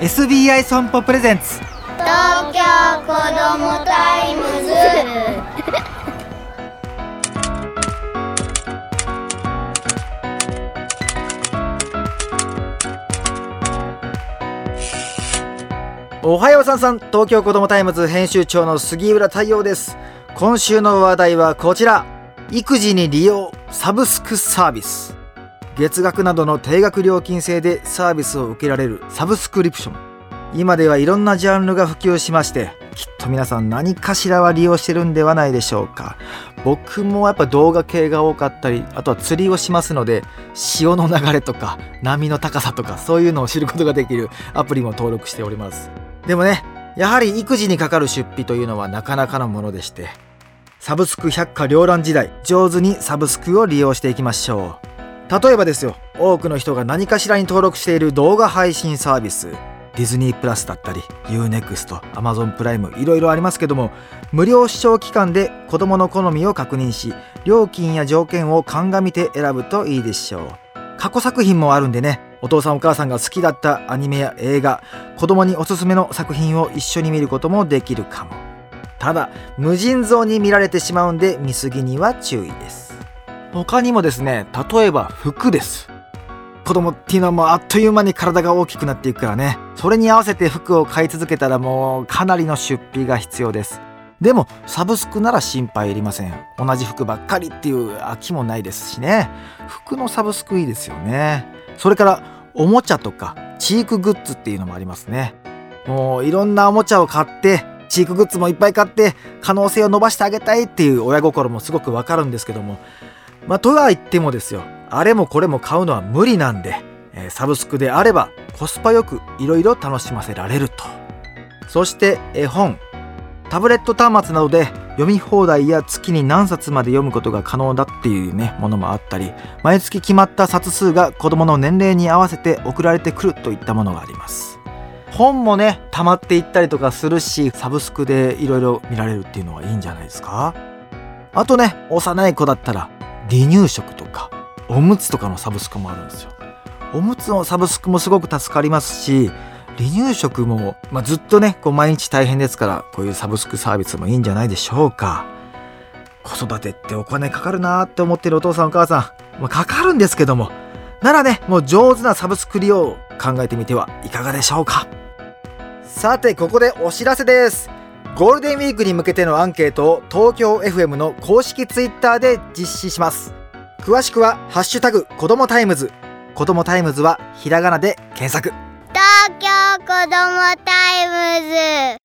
SBI 損保プレゼンツ。東京子どもタイムズ。おはようさんさん。東京子どもタイムズ編集長の杉浦太陽です。今週の話題はこちら。育児に利用サブスクサービス月額などの定額料金制でサービスを受けられるサブスクリプション。今ではいろんなジャンルが普及しましてきっと皆さん何かしらは利用してるんではないでしょうか。僕もやっぱ動画系が多かったりあとは釣りをしますので潮の流れとか波の高さとかそういうのを知ることができるアプリも登録しております。でもねやはり育児にかかる出費というのはなかなかのものでしてサブスク百科両覧時代上手にサブスクを利用していきましょう。例えばですよ多くの人が何かしらに登録している動画配信サービスディズニープラスだったり UNEXT、Amazon プライムいろいろありますけども無料視聴期間で子供の好みを確認し料金や条件を鑑みて選ぶといいでしょう。過去作品もあるんでねお父さんお母さんが好きだったアニメや映画子供におすすめの作品を一緒に見ることもできるかも。ただ無尽蔵に見られてしまうんで見過ぎには注意です。他にもですね例えば服です。子供っていうのはもうあっという間に体が大きくなっていくからね。それに合わせて服を買い続けたらもうかなりの出費が必要です。でもサブスクなら心配いりません。同じ服ばっかりっていう飽きもないですしね。服のサブスクいいですよね。それからおもちゃとかチークグッズっていうのもありますね。もういろんなおもちゃを買ってチークグッズもいっぱい買って可能性を伸ばしてあげたいっていう親心もすごくわかるんですけども。まあとは言ってもですよあれもこれも買うのは無理なんで、えサブスクであればコスパよくいろいろ楽しませられると。そして絵本タブレット端末などで読み放題や月に何冊まで読むことが可能だっていうねものもあったり毎月決まった冊数が子供の年齢に合わせて送られてくるといったものがあります。本もね溜まっていったりとかするしサブスクでいろいろ見られるっていうのはいいんじゃないですか。あとね幼い子だったら離乳食とかおむつとかのサブスクもあるんですよ。おむつのサブスクもすごく助かりますし離乳食も、まあ、ずっとねこう毎日大変ですからこういうサブスクサービスもいいんじゃないでしょうか。子育てってお金かかるなーって思ってるお父さんお母さん、まあ、かかるんですけどもならねもう上手なサブスク利用を考えてみてはいかがでしょうか。さてここでお知らせです。ゴールデンウィークに向けてのアンケートを東京 FM の公式ツイッターで実施します。詳しくは「ハッシュタグ子どもタイムズ」子どもタイムズはひらがなで検索。東京子どもタイムズ。